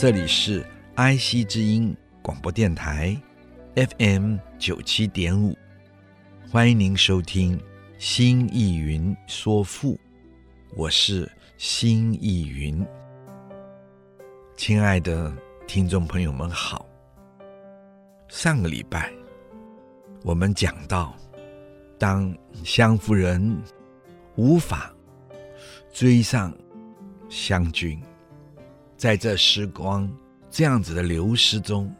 这里是 IC 之音广播电台，FM 九七点五，欢迎您收听《新意云说赋》，我是新艺云。亲爱的听众朋友们好，上个礼拜我们讲到，当湘夫人无法追上湘军。在这时光这样子的流失中，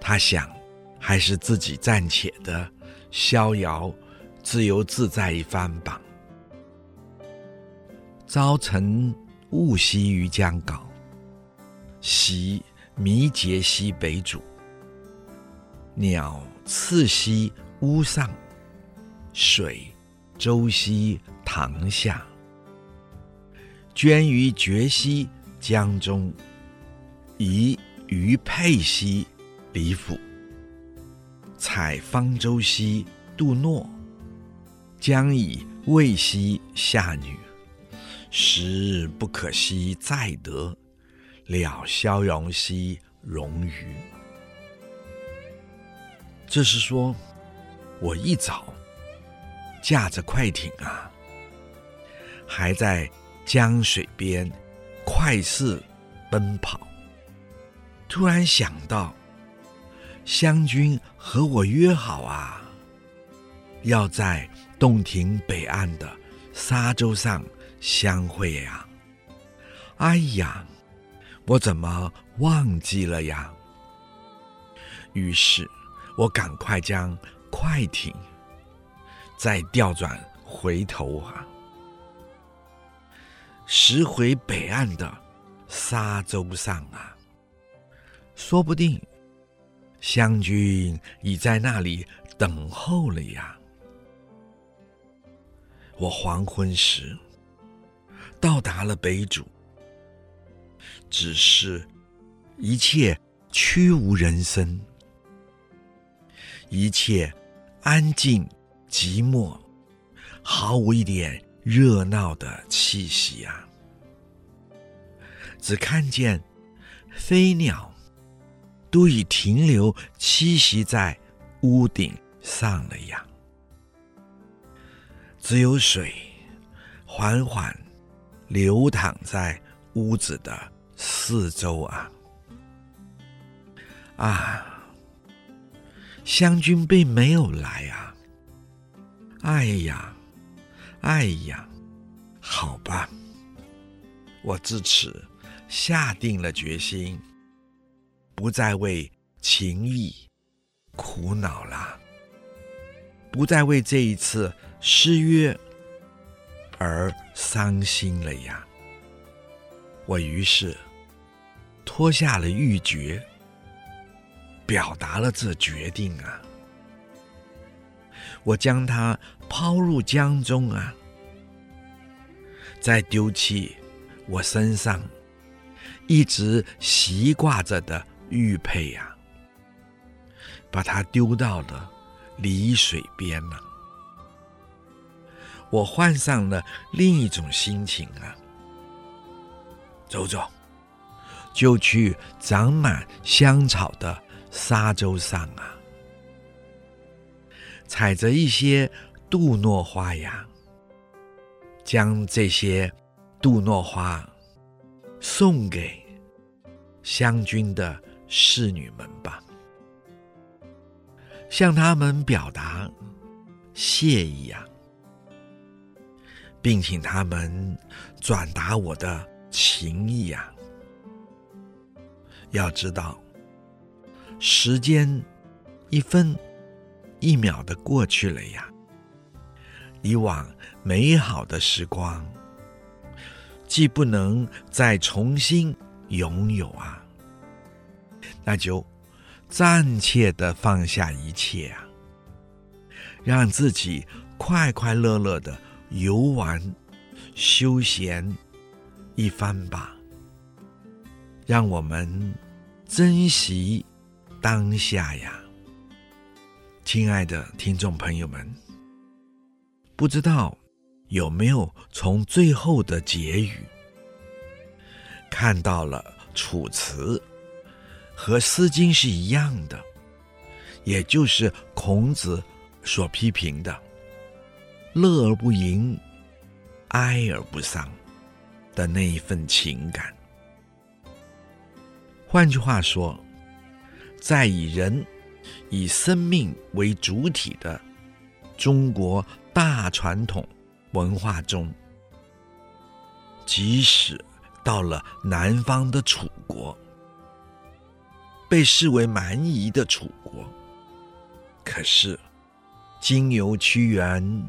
他想，还是自己暂且的逍遥、自由自在一番吧。朝晨暮夕于江港，夕迷节西北渚。鸟次兮屋上，水舟兮堂下。涓鱼决兮。江中，宜鱼佩兮李府。采方舟兮杜诺，将以慰兮夏女。时日不可兮再得，了消融兮冗余。这是说，我一早驾着快艇啊，还在江水边。快似奔跑，突然想到，湘军和我约好啊，要在洞庭北岸的沙洲上相会呀！哎呀，我怎么忘记了呀？于是，我赶快将快艇再调转回头啊。驶回北岸的沙洲上啊，说不定湘军已在那里等候了呀。我黄昏时到达了北渚，只是一切曲无人声，一切安静寂寞，毫无一点。热闹的气息啊，只看见飞鸟都已停留栖息在屋顶上了呀，只有水缓缓流淌在屋子的四周啊。啊，湘军并没有来啊，哎呀！哎呀，好吧，我自此下定了决心，不再为情谊苦恼了，不再为这一次失约而伤心了呀。我于是脱下了玉珏，表达了这决定啊。我将它抛入江中啊，再丢弃我身上一直习挂着的玉佩呀，把它丢到了离水边了。我换上了另一种心情啊，走走，就去长满香草的沙洲上啊。踩着一些杜诺花呀，将这些杜诺花送给湘军的侍女们吧，向他们表达谢意呀，并请他们转达我的情意呀。要知道，时间一分。一秒的过去了呀，以往美好的时光，既不能再重新拥有啊，那就暂且的放下一切啊，让自己快快乐乐的游玩休闲一番吧。让我们珍惜当下呀，亲爱的听众朋友们，不知道有没有从最后的结语看到了《楚辞》和《诗经》是一样的，也就是孔子所批评的“乐而不淫，哀而不丧”的那一份情感。换句话说，在以人、以生命为主体的中国大传统文化中，即使到了南方的楚国，被视为蛮夷的楚国，可是经由屈原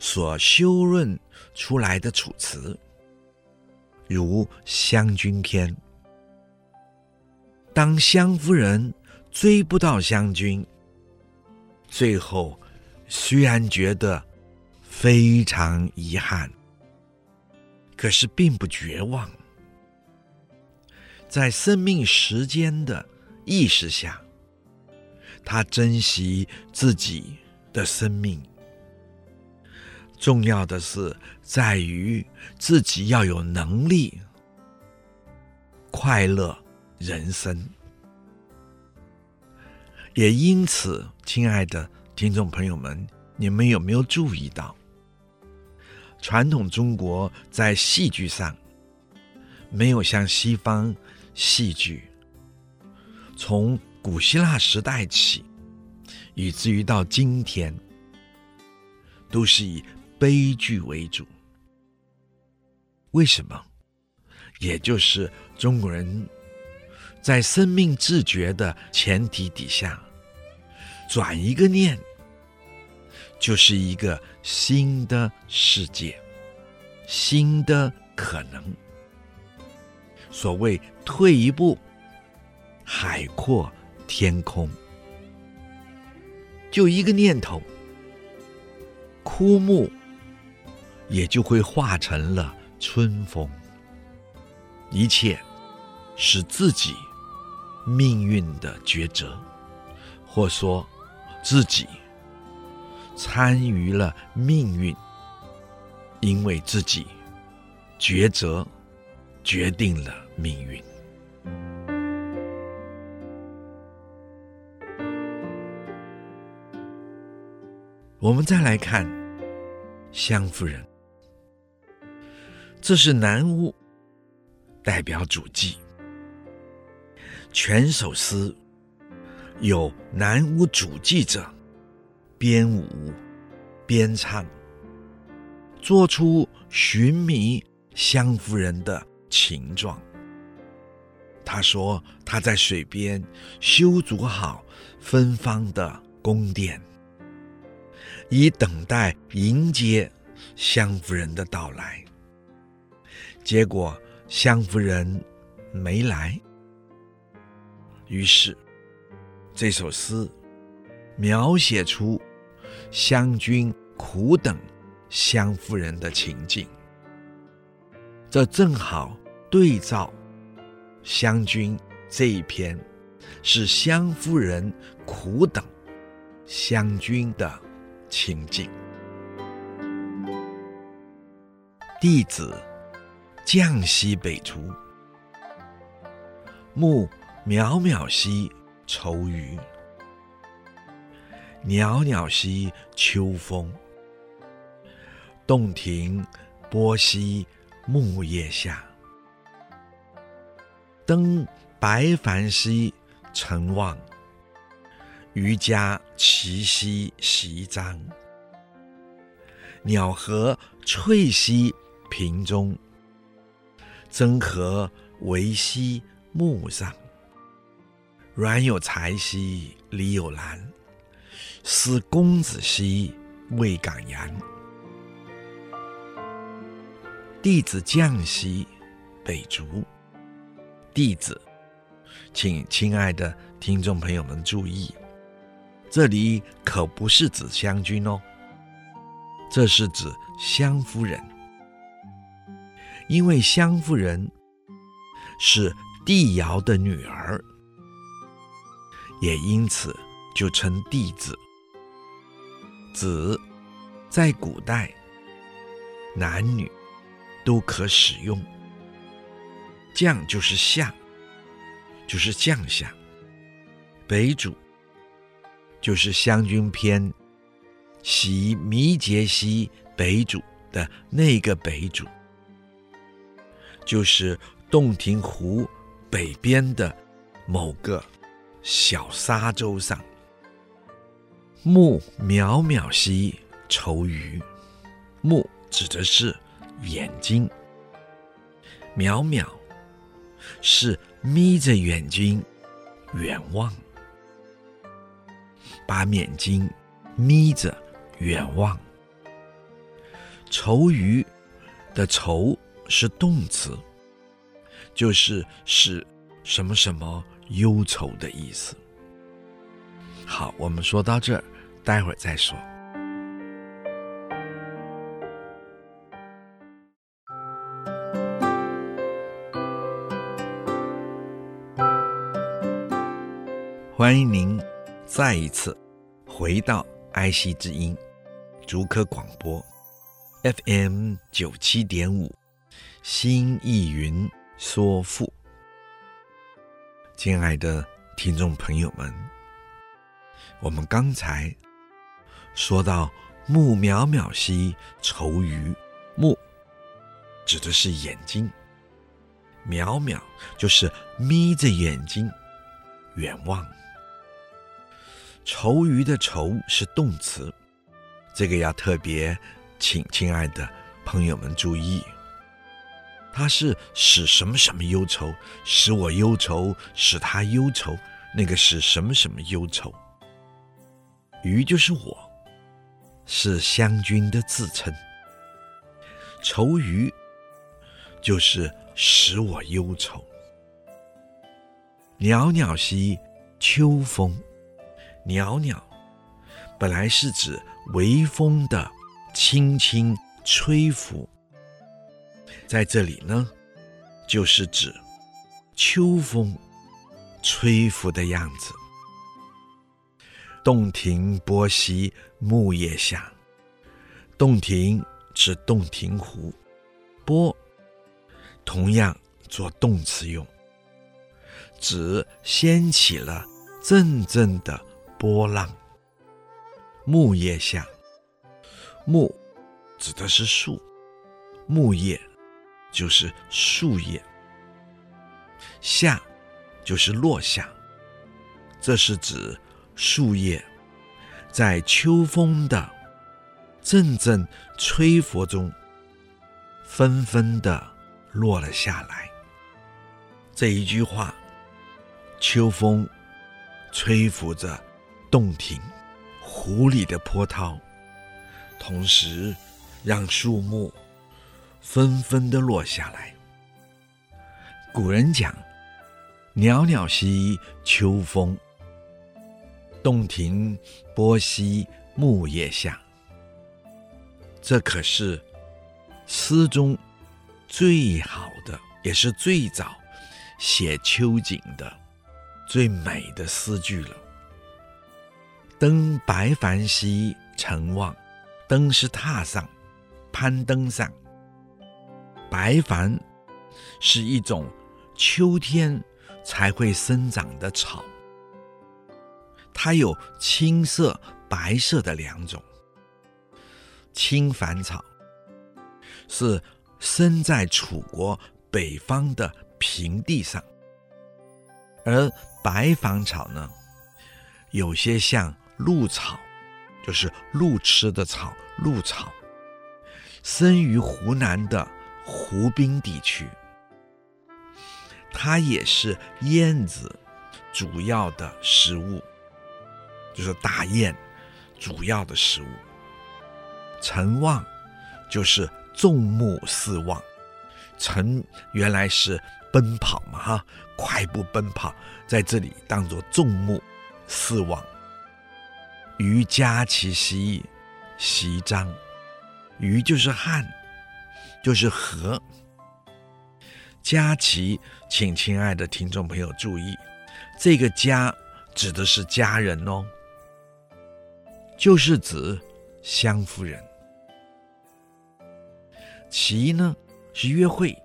所修润出来的楚辞，如《湘君篇》。当湘夫人追不到湘军，最后虽然觉得非常遗憾，可是并不绝望。在生命时间的意识下，他珍惜自己的生命。重要的是在于自己要有能力快乐。人生，也因此，亲爱的听众朋友们，你们有没有注意到，传统中国在戏剧上没有像西方戏剧，从古希腊时代起，以至于到今天，都是以悲剧为主。为什么？也就是中国人。在生命自觉的前提底下，转一个念，就是一个新的世界，新的可能。所谓退一步，海阔天空。就一个念头，枯木也就会化成了春风。一切是自己。命运的抉择，或说自己参与了命运，因为自己抉择决定了命运。我们再来看湘夫人，这是南吴代表主祭。全首诗有南吴主祭者编舞编唱，做出寻觅湘夫人的情状。他说他在水边修筑好芬芳的宫殿，以等待迎接湘夫人的到来。结果湘夫人没来。于是，这首诗描写出湘军苦等湘夫人的情景。这正好对照湘军这一篇，是湘夫人苦等湘军的情景。弟子将西北除，目。渺渺兮愁余，袅袅兮秋风。洞庭波兮木叶下，登白帆兮尘望。渔家齐兮息张，鸟和翠兮屏中。争和为兮木上。阮有才兮李有兰，思公子兮未敢言。弟子降兮，北逐。弟子，请亲爱的听众朋友们注意，这里可不是指湘君哦，这是指湘夫人，因为湘夫人是帝尧的女儿，也因此就称弟子。子在古代男女都可使用。将就是相，就是将相。北主就是湘军篇“袭弥节兮北主”的那个北主，就是洞庭湖北边的某个小沙洲上。目渺渺兮愁余，目指的是眼睛，渺渺。是眯着眼睛远望，把眼睛眯着远望。愁余的愁是动词，就是使什么什么忧愁的意思。好，我们说到这儿，待会儿再说。欢迎您再一次回到爱惜之音竹科广播 FM 九七点五新艺云说赋，亲爱的听众朋友们，我们刚才说到“目渺渺兮愁鱼”，目指的是眼睛，渺渺就是眯着眼睛远望。愁鱼的愁是动词，这个要特别请亲爱的朋友们注意，它是使什么什么忧愁，使我忧愁，使他忧愁，那个是什么什么忧愁？鱼就是我，是湘军的自称。愁鱼就是使我忧愁。袅袅兮秋风。袅袅，本来是指微风的轻轻吹拂，在这里呢，就是指秋风吹拂的样子。洞庭波兮木叶下，洞庭指洞庭湖，波同样做动词用，指掀起了阵阵的。波浪，木叶下，木指的是树，木叶就是树叶，下就是落下，这是指树叶在秋风的阵阵吹拂中纷纷的落了下来。这一句话，秋风吹拂着。洞庭湖里的波涛，同时让树木纷纷的落下来。古人讲：“袅袅兮秋风，洞庭波兮木叶下。”这可是诗中最好的，也是最早写秋景的最美的诗句了。登白帆兮成望，登是踏上，攀登上。白矾是一种秋天才会生长的草，它有青色、白色的两种。青矾草是生在楚国北方的平地上，而白矾草呢，有些像。鹿草，就是鹿吃的草。鹿草生于湖南的湖滨地区，它也是燕子主要的食物，就是大雁主要的食物。陈望就是众目四望，臣原来是奔跑嘛，哈，快步奔跑，在这里当作众目四望。于家其兮，息张。余就是汉，就是和。佳琪，请亲爱的听众朋友注意，这个家指的是家人哦，就是指湘夫人。其呢是约会，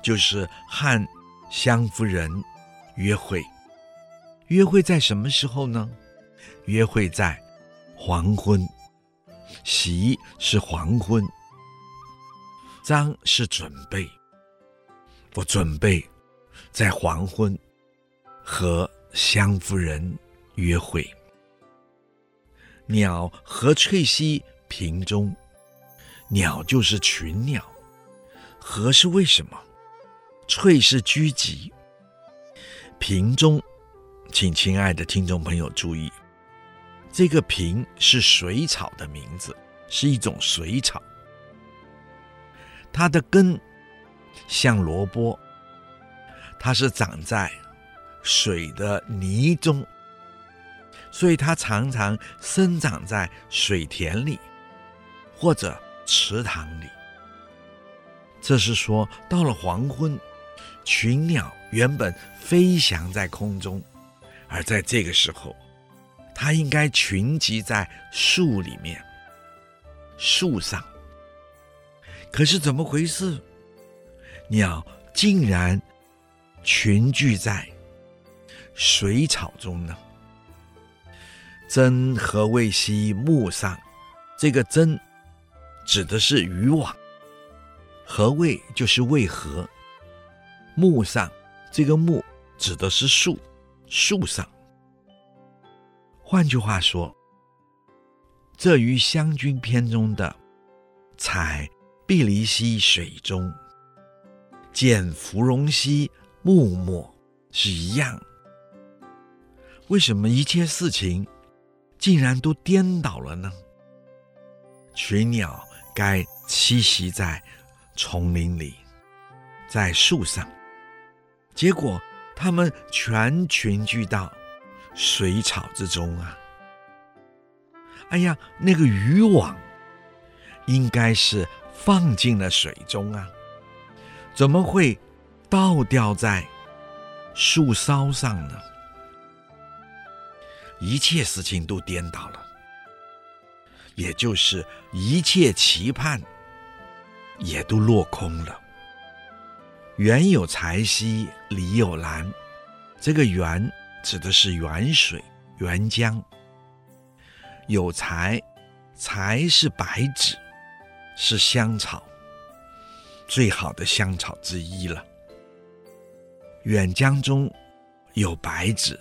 就是和湘夫人约会。约会在什么时候呢？约会在黄昏。席是黄昏，张是准备。我准备在黄昏和湘夫人约会。鸟何翠兮屏中，鸟就是群鸟。何是为什么？翠是居集。屏中，请亲爱的听众朋友注意。这个萍是水草的名字，是一种水草。它的根像萝卜，它是长在水的泥中，所以它常常生长在水田里或者池塘里。这是说，到了黄昏，群鸟原本飞翔在空中，而在这个时候。它应该群集在树里面，树上。可是怎么回事？鸟竟然群聚在水草中呢？罾何谓兮木上？这个罾指的是渔网。何谓就是为何？木上这个木指的是树，树上。换句话说，这与《湘君篇》中的“采碧离兮水中，见芙蓉兮木末”是一样。为什么一切事情竟然都颠倒了呢？群鸟该栖息在丛林里，在树上，结果它们全群聚到。水草之中啊！哎呀，那个渔网应该是放进了水中啊，怎么会倒吊在树梢上呢？一切事情都颠倒了，也就是一切期盼也都落空了。原有财兮，理有兰，这个原。指的是沅水、沅江。有才，才是白纸，是香草，最好的香草之一了。远江中有白芷，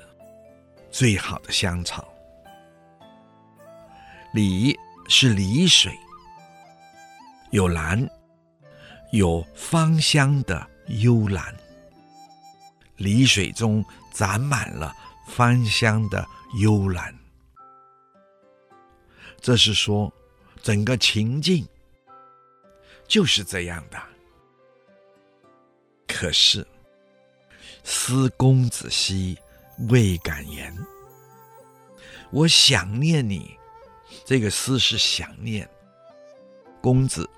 最好的香草。理是离水，有兰，有芳香的幽兰。离水中长满了芳香的幽兰，这是说整个情境就是这样的。可是思公子兮未敢言，我想念你，这个思是想念公子，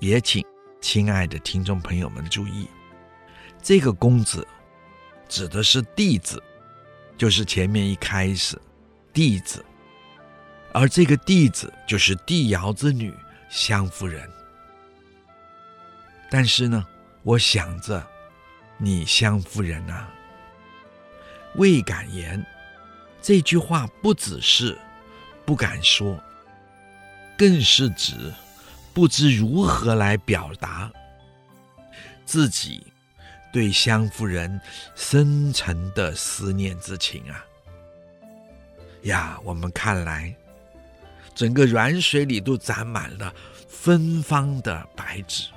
也请亲爱的听众朋友们注意，这个公子。指的是弟子，就是前面一开始，弟子，而这个弟子就是帝尧之女湘夫人。但是呢，我想着你湘夫人啊，未敢言，这句话不只是不敢说，更是指不知如何来表达自己。对湘夫人深沉的思念之情啊！呀，我们看来，整个软水里都长满了芬芳的白芷，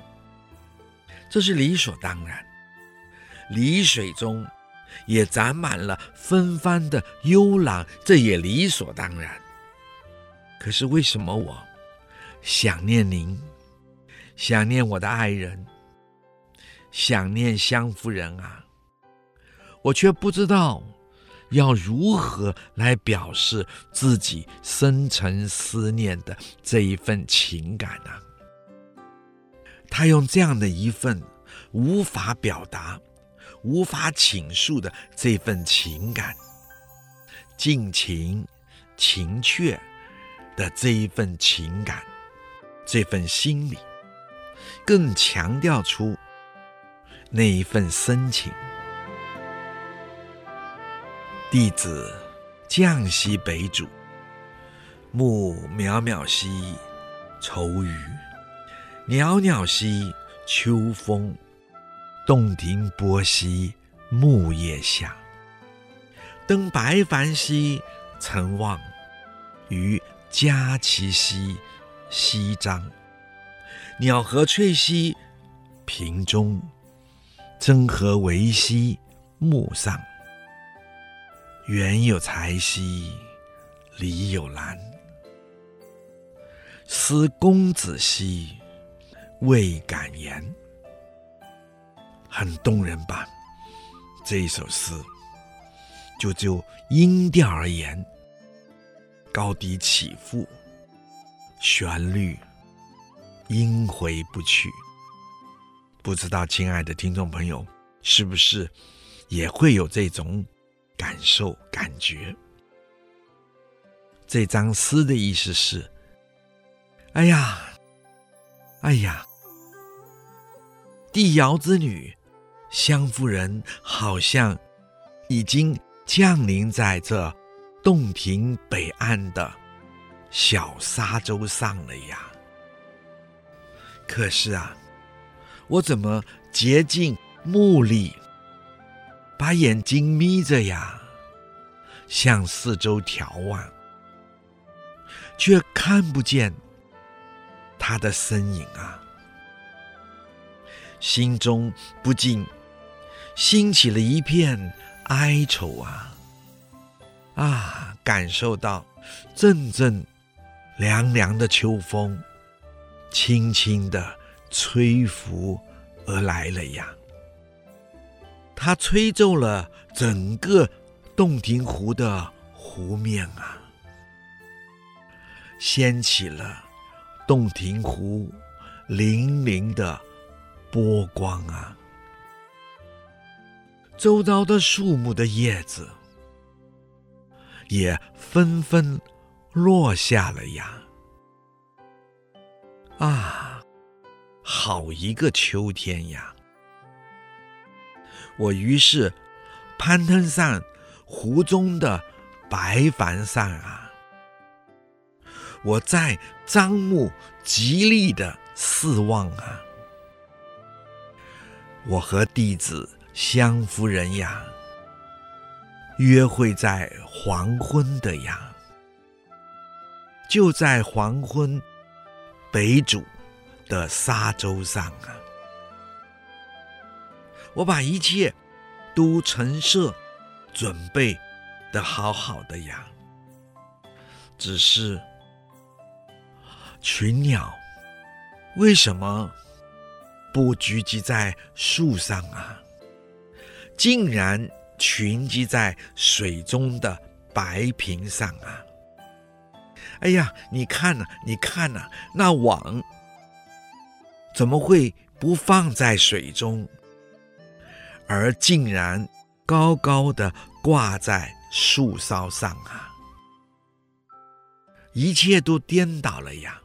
这是理所当然；离水中也长满了芬芳的幽兰，这也理所当然。可是为什么我想念您，想念我的爱人，想念湘夫人啊！我却不知道要如何来表示自己深沉思念的这一份情感啊！他用这样的一份无法表达、无法倾诉的这份情感，尽情、情切的这一份情感，这份心理，更强调出那一份深情。弟子绛溪北渚，暮渺渺兮愁余。袅袅兮秋风，洞庭波兮木叶下。登白帆兮曾望，于佳期兮夕张。鸟何翠兮屏中，争何为兮木上。园有才兮里有兰，思公子兮。未敢言，很动人吧？这一首诗，就就音调而言，高低起伏，旋律音回不去。不知道亲爱的听众朋友，是不是也会有这种感受感觉？这张诗的意思是：哎呀，哎呀！帝尧之女湘夫人好像已经降临在这洞庭北岸的小沙洲上了呀。可是啊，我怎么竭尽目力，把眼睛眯着呀，向四周眺望，却看不见她的身影啊。心中不禁兴起了一片哀愁啊！啊，感受到阵阵凉凉的秋风，轻轻地吹拂而来了呀。它吹皱了整个洞庭湖的湖面啊，掀起了洞庭湖粼粼的。波光啊，周遭的树木的叶子也纷纷落下了呀！啊，好一个秋天呀！我于是攀登上湖中的白帆上啊，我在张目极力的四望啊。我和弟子湘夫人呀，约会在黄昏的呀，就在黄昏，北渚的沙洲上啊，我把一切都陈设准备的好好的呀，只是群鸟为什么？不聚集在树上啊，竟然群集在水中的白瓶上啊！哎呀，你看呐，你看呐，那网怎么会不放在水中，而竟然高高的挂在树梢上啊？一切都颠倒了呀！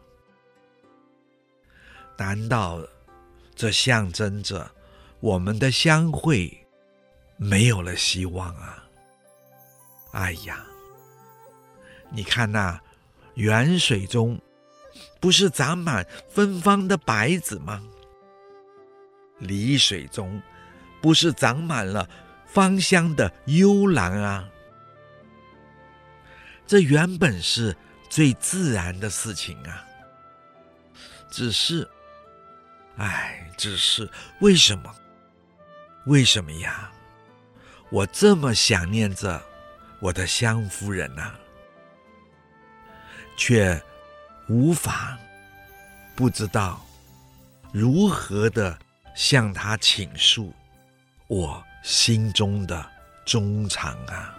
难道？这象征着我们的相会没有了希望啊！哎呀，你看那远水中不是长满芬芳的白子吗？离水中不是长满了芳香的幽兰啊？这原本是最自然的事情啊，只是。哎，只是为什么？为什么呀？我这么想念着我的湘夫人呐、却无法不知道如何的向他倾诉我心中的衷肠啊！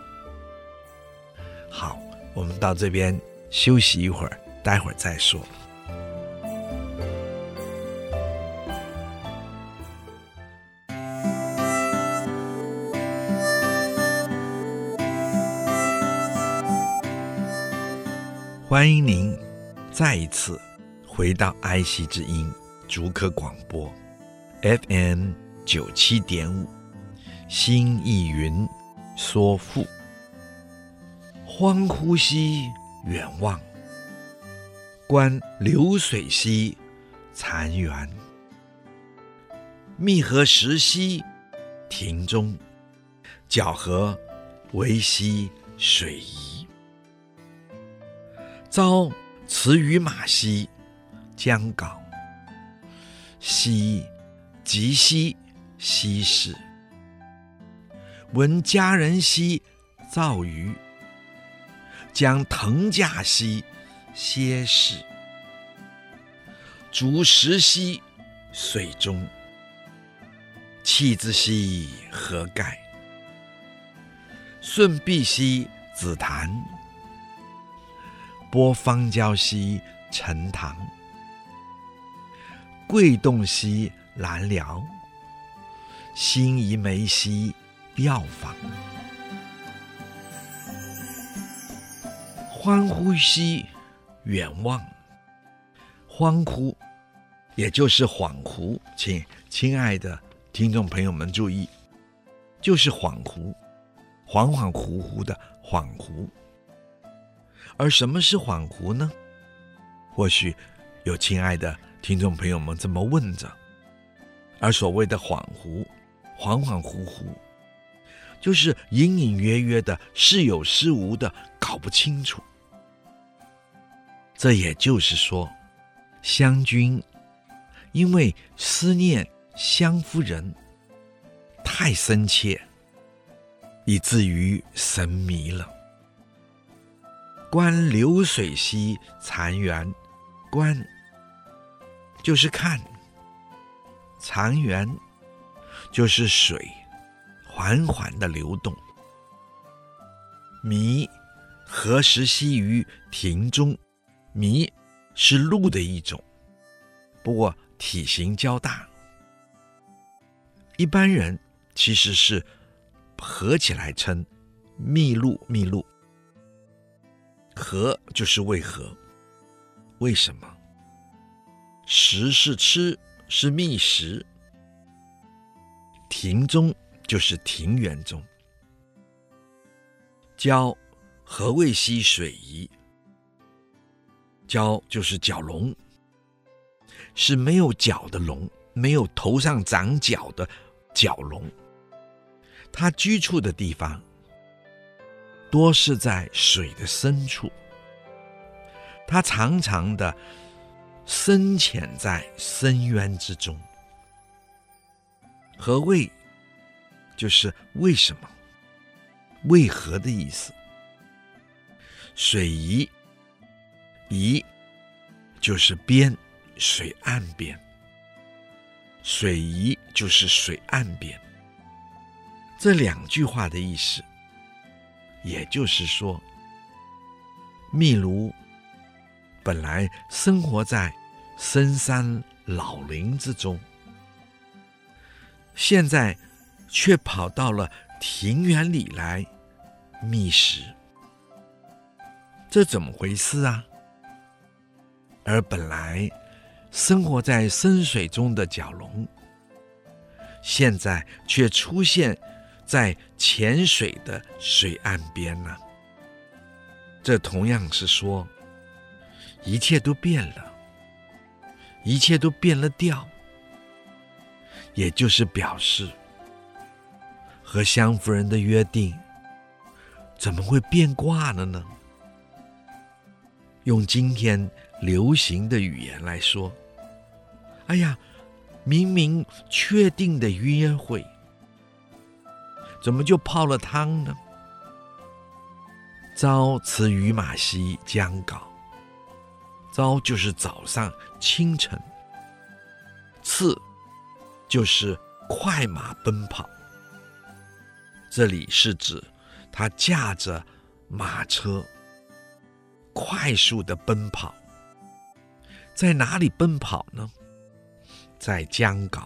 好，我们到这边休息一会儿，待会儿再说。欢迎您再一次回到爱惜之音竹科广播 FM 九七点五，心意云说赋，欢呼吸远望，观流水兮残垣，密合石兮庭中，皎河为兮水遗。朝辞于马兮，将稿。夕及兮，奚氏。闻佳人兮，躁于。将藤驾兮，歇士。逐食兮，水中。弃之兮，何盖？顺璧兮，紫檀。拨芳娇兮陈塘，桂洞兮兰寮，辛夷梅兮药房。欢呼兮远望，欢呼也就是恍惚，请亲爱的听众朋友们注意，就是恍惚，恍恍惚惚的恍惚。而什么是恍惚呢？或许有亲爱的听众朋友们这么问着。而所谓的恍惚、恍恍惚惚，就是隐隐约约的、似有似无的，搞不清楚。这也就是说，湘君因为思念湘夫人太深切，以至于神迷了。观流水兮残垣，观就是看，残垣就是水缓缓的流动。密合石兮于庭中，密是鹿的一种，不过体型较大。一般人其实是合起来称麋鹿，麋鹿。何就是为何？为什么？食是吃，是觅食。庭中就是庭园中。蛟何谓兮水遗？蛟就是蛟龙，是没有角的龙，没有头上长角的角龙。它居处的地方。多是在水的深处，它常常的深潜在深渊之中。何谓？就是为什么？为何的意思？水遗，遗就是边，水岸边。水遗就是水岸边。这两句话的意思。也就是说，秘鲁本来生活在深山老林之中，现在却跑到了庭园里来觅食，这怎么回事啊？而本来生活在深水中的蛟龙，现在却出现。在浅水的水岸边呢，这同样是说，一切都变了，一切都变了调，也就是表示和湘夫人的约定怎么会变卦了呢？用今天流行的语言来说，哎呀，明明确定的约会。怎么就泡了汤呢？朝辞于马西江稿，朝就是早上清晨，次就是快马奔跑。这里是指他驾着马车快速的奔跑，在哪里奔跑呢？在江皋。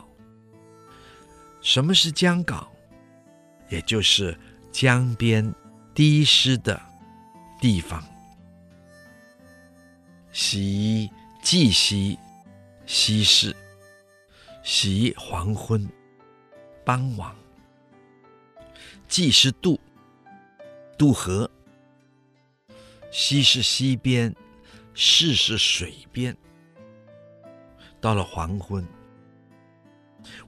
什么是江皋？也就是江边低湿的地方。夕既夕，夕视；夕黄昏，傍晚。既是渡，渡河；西是西边，市是水边。到了黄昏，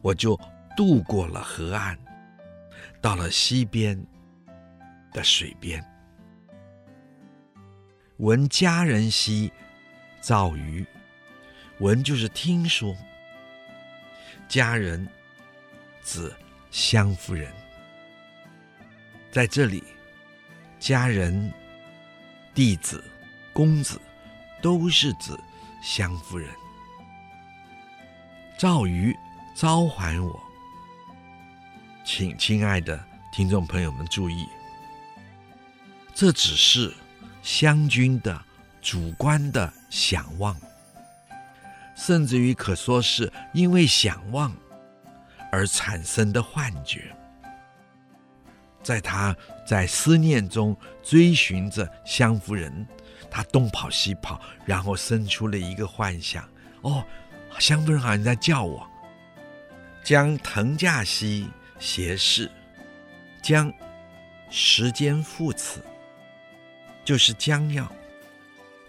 我就渡过了河岸，到了溪边的水边。闻佳人兮，躁鱼。闻就是听说，佳人指湘夫人。在这里，佳人、弟子、公子都是指湘夫人。躁鱼召唤我，请亲爱的听众朋友们注意，这只是湘军的主观的想望，甚至于可说是因为想望而产生的幻觉。在他在思念中追寻着湘夫人，他东跑西跑，然后生出了一个幻想：哦，湘夫人好像在叫我。将腾驾兮，斜视。将时间副词，就是将要。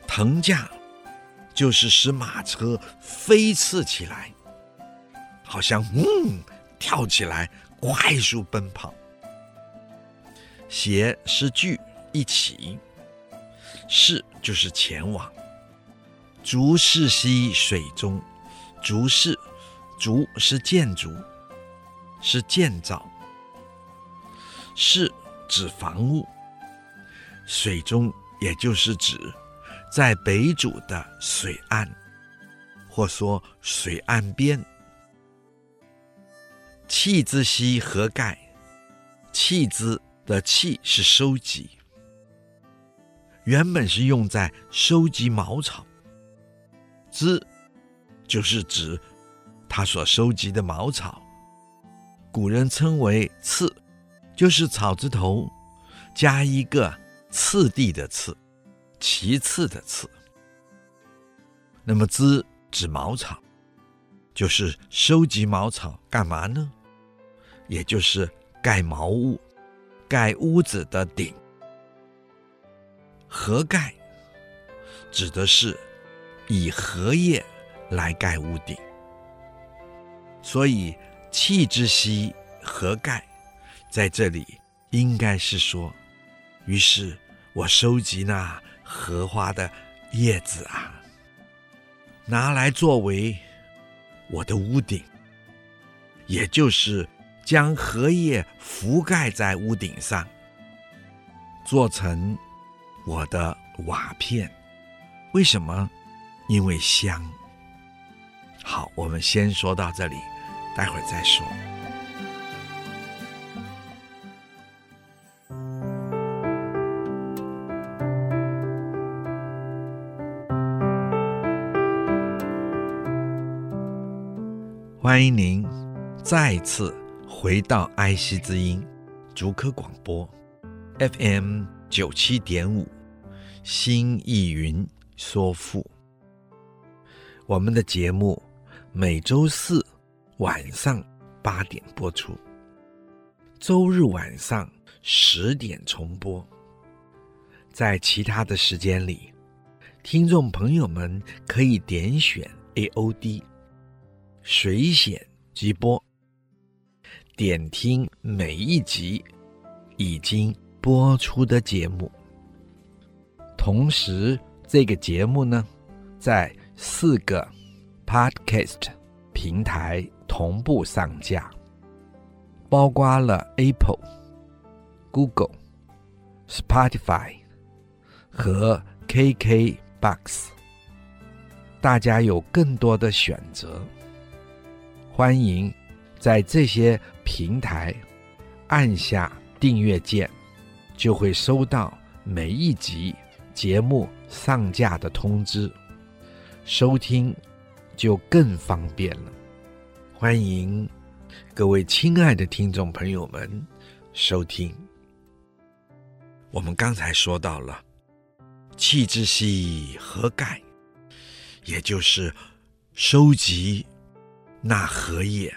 腾驾就是使马车飞驰起来，好像嗯跳起来，快速奔跑。斜是聚一起，是就是前往。竹是溪水中，竹是竹是建筑，是建造。是指房屋，水中也就是指在北渚的水岸，或说水岸边。弃之兮何盖，弃之。的弃是收集，原本是用在收集茅草。之就是指他所收集的茅草，古人称为次，就是草字头加一个次第的次，其次的次。那么之指茅草，就是收集茅草干嘛呢？也就是盖茅屋。盖屋子的顶，合盖指的是以荷叶来盖屋顶，所以气之息何盖，在这里应该是说，于是我收集那荷花的叶子啊，拿来作为我的屋顶，也就是。将荷叶覆盖在屋顶上，做成我的瓦片。为什么？因为香。好，我们先说到这里，待会儿再说。欢迎您再次。回到爱惜之音，竹科广播，FM 九七点五，新意云说赋。我们的节目每周四晚上八点播出，周日晚上十点重播。在其他的时间里，听众朋友们可以点选 AOD 水选直播。点听每一集已经播出的节目，同时这个节目呢，在四个 Podcast 平台同步上架，包括了 Apple、Google、Spotify 和 KKBox，大家有更多的选择。欢迎在这些平台按下订阅键，就会收到每一集节目上架的通知，收听就更方便了。欢迎各位亲爱的听众朋友们收听。我们刚才说到了“弃之兮何盖”，也就是收集那荷叶，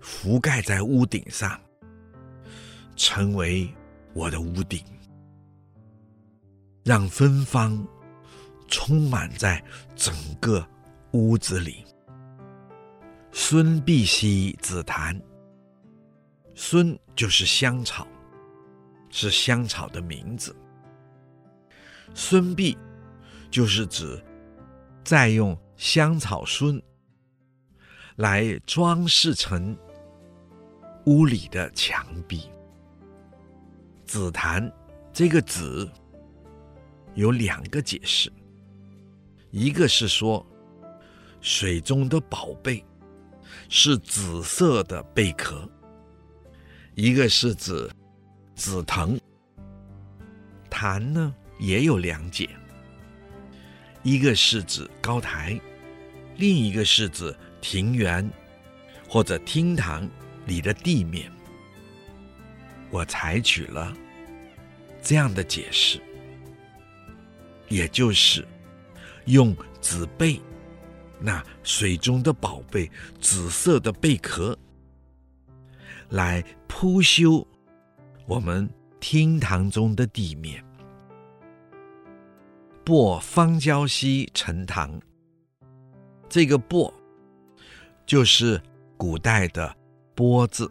覆盖在屋顶上，成为我的屋顶，让芬芳充满在整个屋子里。孙碧兮紫檀，孙就是香草。是香草的名字。孙碧就是指再用香草孙来装饰成屋里的墙壁。紫檀这个“紫”有两个解释，一个是说水中的宝贝是紫色的贝壳，一个是指。紫藤，檀呢也有两解，一个是指高台，另一个是指庭园或者厅堂里的地面。我采取了这样的解释，也就是用紫贝，那水中的宝贝，紫色的贝壳，来铺修。我们厅堂中的地面，簸芳郊兮成堂。这个“薄”就是古代的“播”字，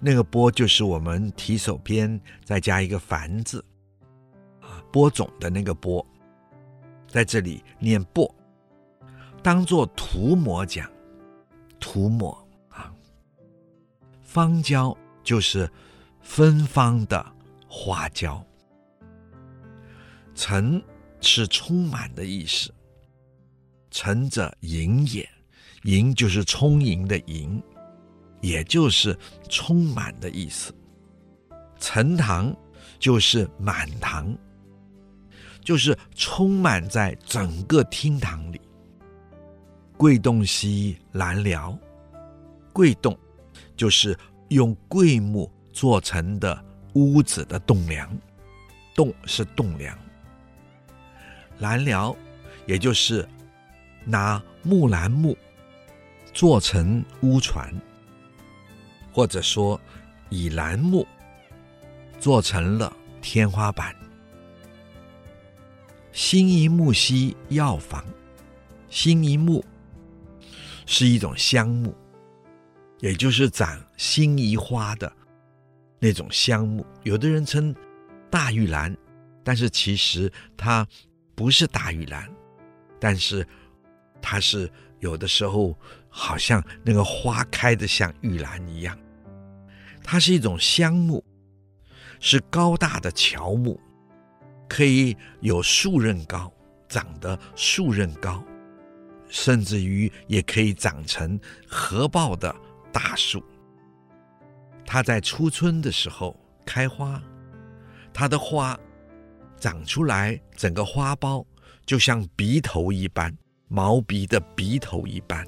那个“播”就是我们提手边再加一个“凡”字，啊，播种的那个“播”，在这里念“薄”，当做涂抹讲，涂抹啊。芳郊就是。芬芳的花椒，成是充满的意思。成者盈也，盈就是充盈的盈，也就是充满的意思。成堂就是满堂，就是充满在整个厅堂里。桂栋兮兰寮，桂栋就是用桂木。做成的屋子的栋梁，栋是栋梁。兰寮，也就是拿木兰木做成屋船，或者说以兰木做成了天花板。辛夷木兮药房，辛夷木是一种香木，也就是长辛夷花的。那种香木，有的人称大玉兰，但是其实它不是大玉兰，但是它是有的时候好像那个花开得像玉兰一样。它是一种香木，是高大的乔木，可以有数仞高，长得数仞高，甚至于也可以长成合抱的大树。它在初春的时候开花，它的花长出来，整个花苞就像鼻头一般，毛笔的鼻头一般，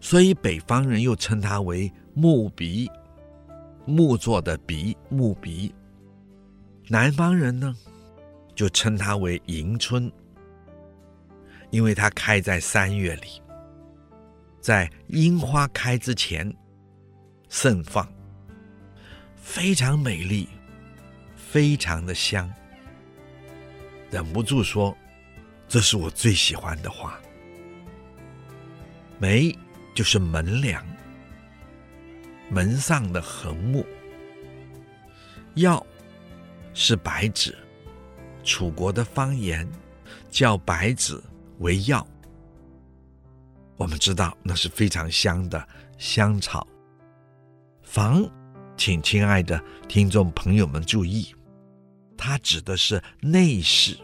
所以北方人又称它为木鼻，木做的鼻，木鼻。南方人呢，就称它为迎春，因为它开在三月里，在樱花开之前盛放。非常美丽，非常的香，忍不住说：“这是我最喜欢的花。”梅就是门梁，门上的横木。药是白芷，楚国的方言叫白芷为药。我们知道那是非常香的香草。房。请亲爱的听众朋友们注意，它指的是内室，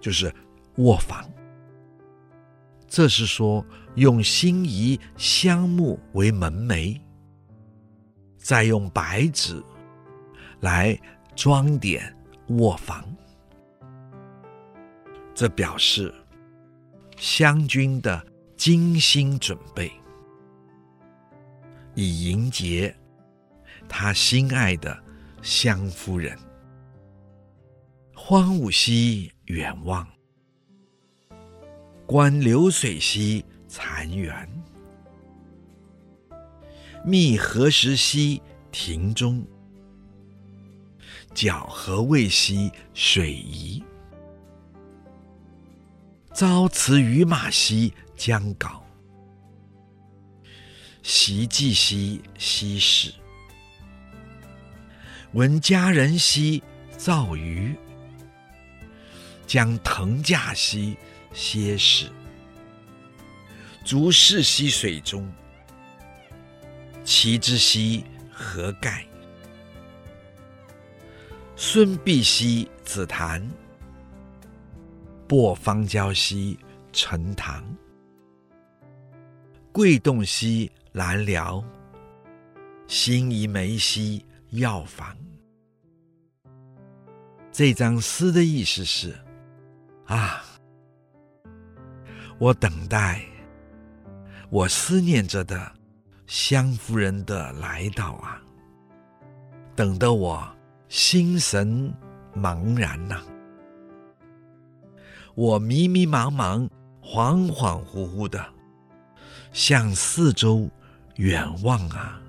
就是卧房。这是说用辛夷香木为门楣，再用白纸来装点卧房，这表示湘军的精心准备，以迎接他心爱的湘夫人。荒芜兮远望，观流水兮残垣。觅何时兮庭中，皎何未兮水宜。朝辞与马兮将稿，夕寄兮西室。闻佳人兮造鱼。将腾驾兮歇使，足视兮水中，其之兮何盖？孙璧兮紫檀，薄芳郊兮陈塘。桂洞兮兰寮，辛夷梅兮药房。这张诗的意思是。啊！我等待，我思念着的湘夫人的来到啊，等得我心神茫然呐、啊，我迷迷茫茫、恍恍惚惚的向四周远望啊，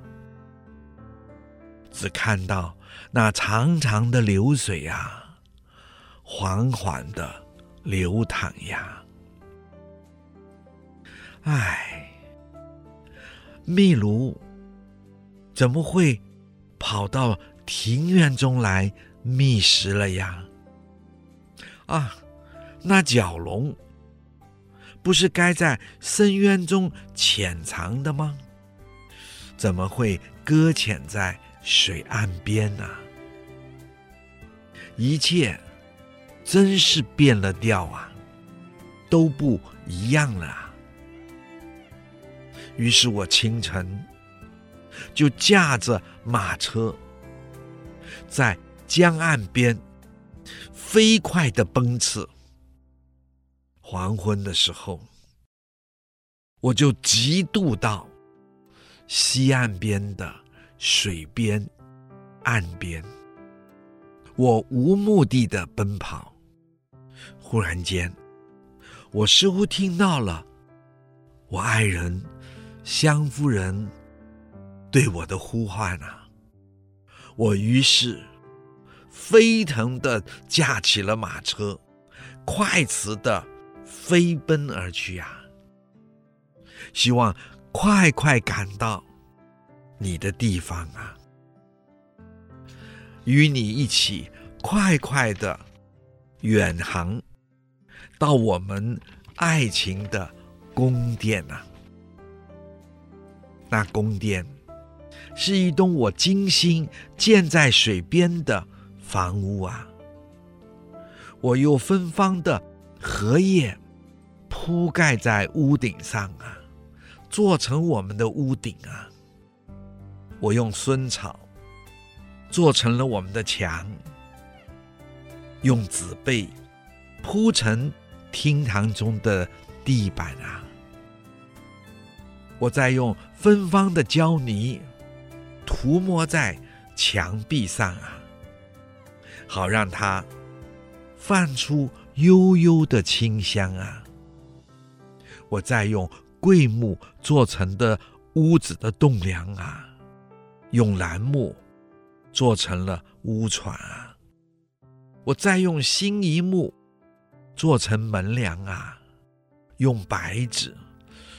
只看到那长长的流水啊，缓缓的。流淌呀，唉，秘鲁怎么会跑到庭院中来觅食了呀？啊，那蛟龙不是该在深渊中潜藏的吗？怎么会搁浅在水岸边呢？一切。真是变了调啊，都不一样了啊。于是我清晨就驾着马车，在江岸边飞快的奔驰。黄昏的时候，我就急渡到西岸边的水边岸边，我无目的的奔跑。忽然间，我似乎听到了我爱人湘夫人对我的呼唤啊！我于是飞腾的驾起了马车，快驰的飞奔而去啊！希望快快赶到你的地方啊，与你一起快快的远航。到我们爱情的宫殿、啊，那宫殿是一栋我精心建在水边的房屋啊。我用芬芳的荷叶铺盖在屋顶上啊，做成我们的屋顶啊。我用蓀草做成了我们的墙，用紫贝铺成。厅堂中的地板啊，我再用芬芳的胶泥涂抹在墙壁上啊，好让它泛出悠悠的清香啊。我再用桂木做成的屋子的栋梁啊，用楠木做成了屋椽啊。我再用辛夷木。做成门梁啊，用白纸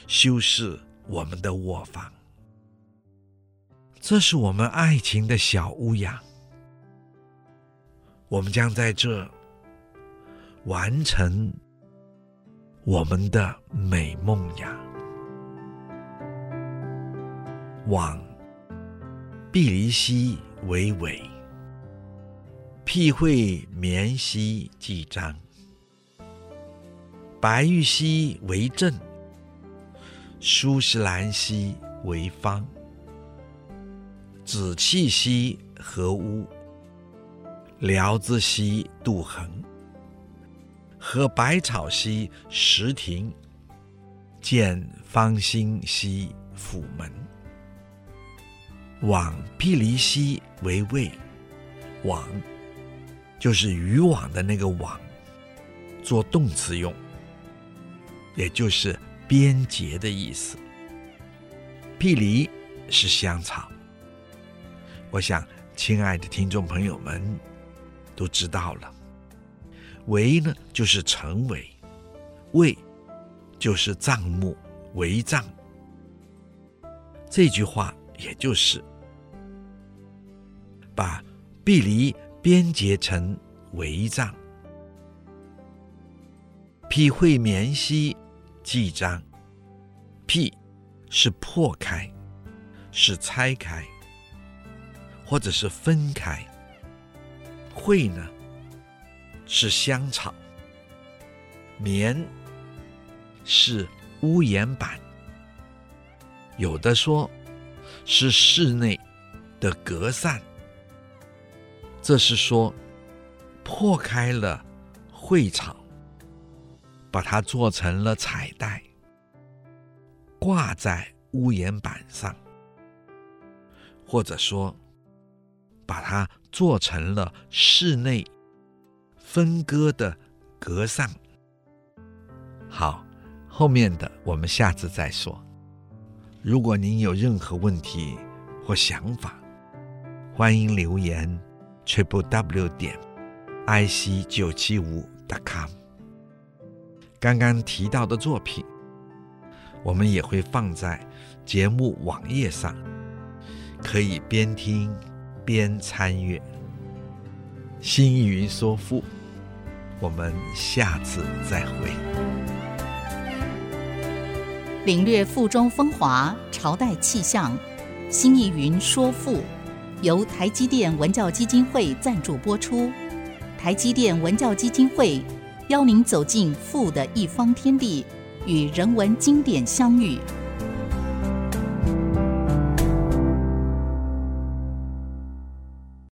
修饰我们的卧房。这是我们爱情的小屋呀，我们将在这完成我们的美梦呀。往碧离兮为尾，辟会绵兮纪章。白玉兮为证，苏石兰兮为方，紫气兮何污，辽之溪杜衡，和百草溪石亭，见方兴溪府门。网辟离溪为卫，网就是渔网的那个网，做动词用，也就是边结的意思。辟离是香草，我想亲爱的听众朋友们都知道了。围呢就是成围，为就是帐目围帐。这句话也就是。把壁离编结成围帐，辟会绵兮记章。辟是破开，是拆开，或者是分开。会呢是香草，棉是屋檐板，有的说是室内的隔扇。这是说，破开了会场，把它做成了彩带，挂在屋檐板上，或者说，把它做成了室内分割的格上。好，后面的我们下次再说。如果您有任何问题或想法，欢迎留言。triple w 点 i c 九七五 dot com。刚刚提到的作品，我们也会放在节目网页上，可以边听边参阅。星云说赋，我们下次再会。领略赋中风华，朝代气象。新艺云说赋。由台积电文教基金会赞助播出。台积电文教基金会邀您走进赋的一方天地，与人文经典相遇。